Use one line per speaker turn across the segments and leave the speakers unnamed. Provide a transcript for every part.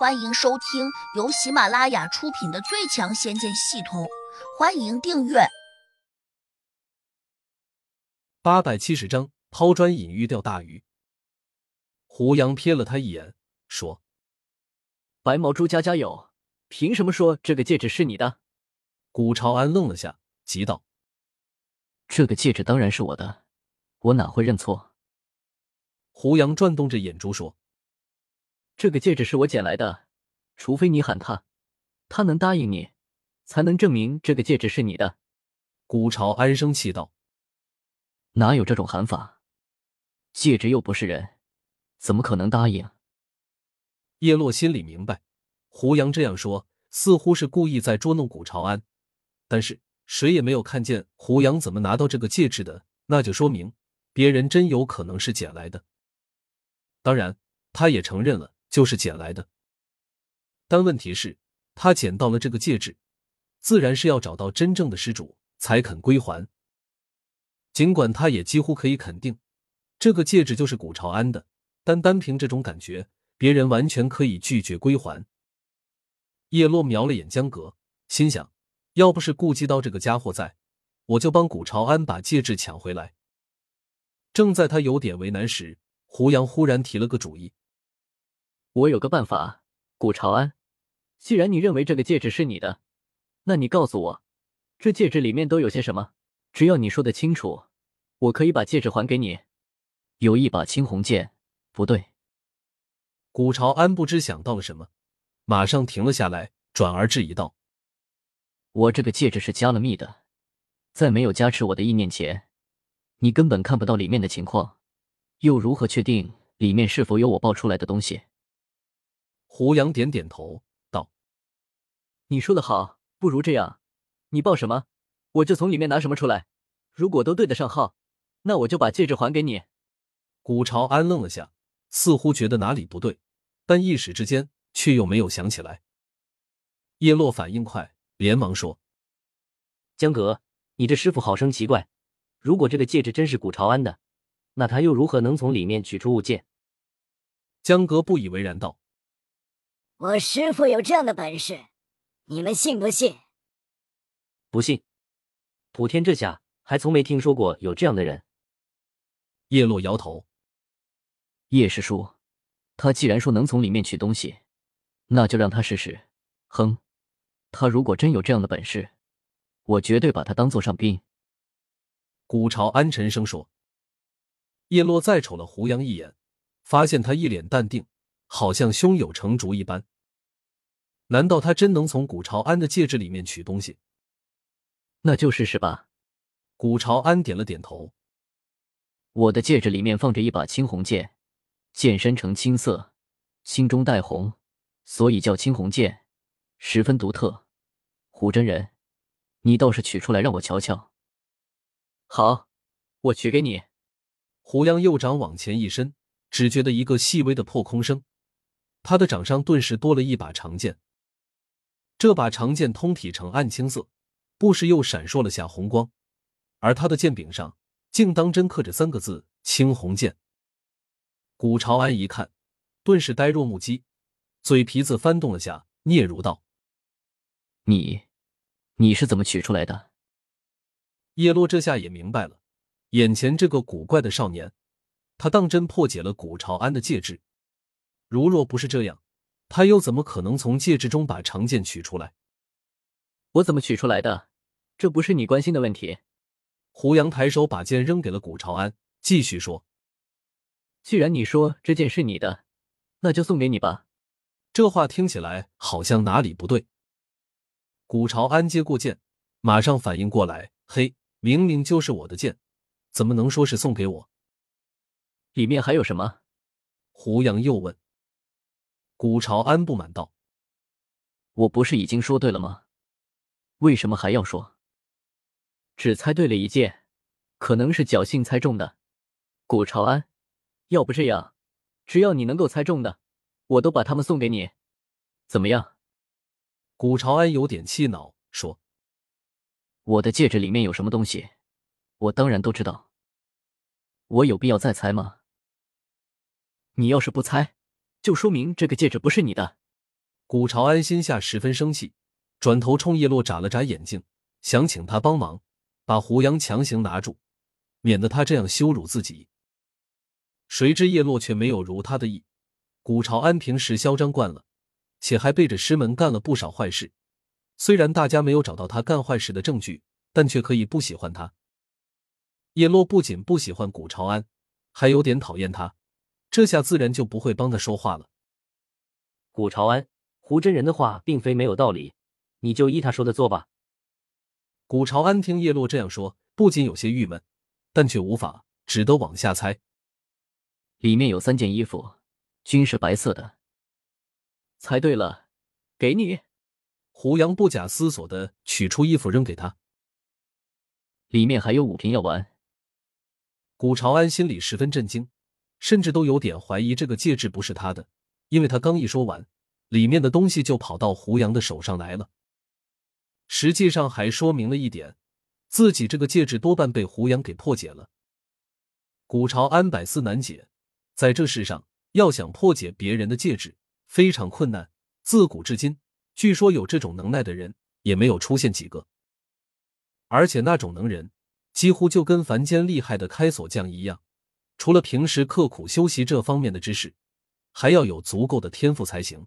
欢迎收听由喜马拉雅出品的《最强仙剑系统》，欢迎订阅。
八百七十章，抛砖引玉钓大鱼。胡杨瞥了他一眼，说：“
白毛猪家家有，凭什么说这个戒指是你的？”
古朝安愣了下，急道：“
这个戒指当然是我的，我哪会认错？”
胡杨转动着眼珠说。
这个戒指是我捡来的，除非你喊他，他能答应你，才能证明这个戒指是你的。
古朝安生气道：“
哪有这种喊法？戒指又不是人，怎么可能答应？”
叶落心里明白，胡杨这样说似乎是故意在捉弄古朝安，但是谁也没有看见胡杨怎么拿到这个戒指的，那就说明别人真有可能是捡来的。当然，他也承认了。就是捡来的，但问题是，他捡到了这个戒指，自然是要找到真正的失主才肯归还。尽管他也几乎可以肯定，这个戒指就是古朝安的，但单凭这种感觉，别人完全可以拒绝归还。叶落瞄了眼江阁，心想：要不是顾及到这个家伙在，我就帮古朝安把戒指抢回来。正在他有点为难时，胡杨忽然提了个主意。
我有个办法，古朝安，既然你认为这个戒指是你的，那你告诉我，这戒指里面都有些什么？只要你说的清楚，我可以把戒指还给你。有一把青红剑，不对。
古朝安不知想到了什么，马上停了下来，转而质疑道：“
我这个戒指是加了密的，在没有加持我的意念前，你根本看不到里面的情况，又如何确定里面是否有我爆出来的东西？”
胡杨点点头，道：“
你说的好，不如这样，你报什么，我就从里面拿什么出来。如果都对得上号，那我就把戒指还给你。”
古朝安愣了下，似乎觉得哪里不对，但一时之间却又没有想起来。叶落反应快，连忙说：“
江阁，你这师傅好生奇怪。如果这个戒指真是古朝安的，那他又如何能从里面取出物件？”
江阁不以为然道。
我师傅有这样的本事，你们信不信？
不信。普天这下还从没听说过有这样的人。
叶落摇头。
叶师叔，他既然说能从里面取东西，那就让他试试。哼，他如果真有这样的本事，我绝对把他当做上宾。
古朝安沉声说。叶落再瞅了胡杨一眼，发现他一脸淡定。好像胸有成竹一般。难道他真能从古朝安的戒指里面取东西？
那就试试吧。
古朝安点了点头。
我的戒指里面放着一把青红剑，剑身呈青色，青中带红，所以叫青红剑，十分独特。胡真人，你倒是取出来让我瞧瞧。好，我取给你。
胡杨右掌往前一伸，只觉得一个细微的破空声。他的掌上顿时多了一把长剑，这把长剑通体呈暗青色，不时又闪烁了下红光，而他的剑柄上竟当真刻着三个字“青红剑”。古朝安一看，顿时呆若木鸡，嘴皮子翻动了下，嗫嚅道：“
你，你是怎么取出来的？”
叶落这下也明白了，眼前这个古怪的少年，他当真破解了古朝安的戒指。如若不是这样，他又怎么可能从戒指中把长剑取出来？
我怎么取出来的？这不是你关心的问题。
胡杨抬手把剑扔给了古朝安，继续说：“
既然你说这剑是你的，那就送给你吧。”
这话听起来好像哪里不对。古朝安接过剑，马上反应过来：“嘿，明明就是我的剑，怎么能说是送给我？
里面还有什么？”
胡杨又问。古朝安不满道：“
我不是已经说对了吗？为什么还要说？只猜对了一件，可能是侥幸猜中的。古朝安，要不这样，只要你能够猜中的，我都把他们送给你，怎么样？”
古朝安有点气恼，说：“
我的戒指里面有什么东西，我当然都知道。我有必要再猜吗？你要是不猜。”就说明这个戒指不是你的。
古朝安心下十分生气，转头冲叶落眨了眨眼睛，想请他帮忙把胡杨强行拿住，免得他这样羞辱自己。谁知叶落却没有如他的意。古朝安平时嚣张惯了，且还背着师门干了不少坏事。虽然大家没有找到他干坏事的证据，但却可以不喜欢他。叶落不仅不喜欢古朝安，还有点讨厌他，这下自然就不会帮他说话了。
古朝安。胡真人的话并非没有道理，你就依他说的做吧。
古朝安听叶落这样说，不仅有些郁闷，但却无法，只得往下猜。
里面有三件衣服，均是白色的。猜对了，给你。
胡杨不假思索的取出衣服扔给他。
里面还有五瓶药丸。
古朝安心里十分震惊，甚至都有点怀疑这个戒指不是他的，因为他刚一说完。里面的东西就跑到胡杨的手上来了。实际上还说明了一点，自己这个戒指多半被胡杨给破解了。古朝安百思难解，在这世上要想破解别人的戒指非常困难，自古至今，据说有这种能耐的人也没有出现几个。而且那种能人几乎就跟凡间厉害的开锁匠一样，除了平时刻苦修习这方面的知识，还要有足够的天赋才行。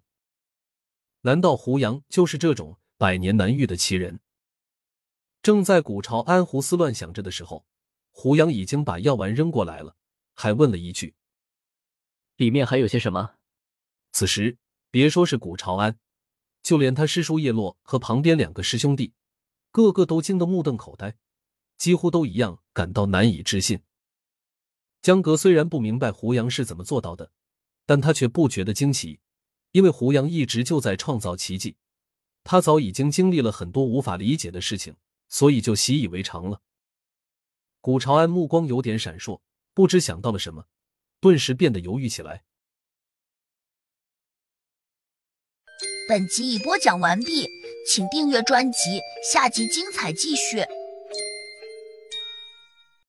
难道胡杨就是这种百年难遇的奇人？正在古朝安胡思乱想着的时候，胡杨已经把药丸扔过来了，还问了一句：“
里面还有些什么？”
此时，别说是古朝安，就连他师叔叶落和旁边两个师兄弟，个个都惊得目瞪口呆，几乎都一样感到难以置信。江格虽然不明白胡杨是怎么做到的，但他却不觉得惊奇。因为胡杨一直就在创造奇迹，他早已经经历了很多无法理解的事情，所以就习以为常了。古朝安目光有点闪烁，不知想到了什么，顿时变得犹豫起来。
本集已播讲完毕，请订阅专辑，下集精彩继续。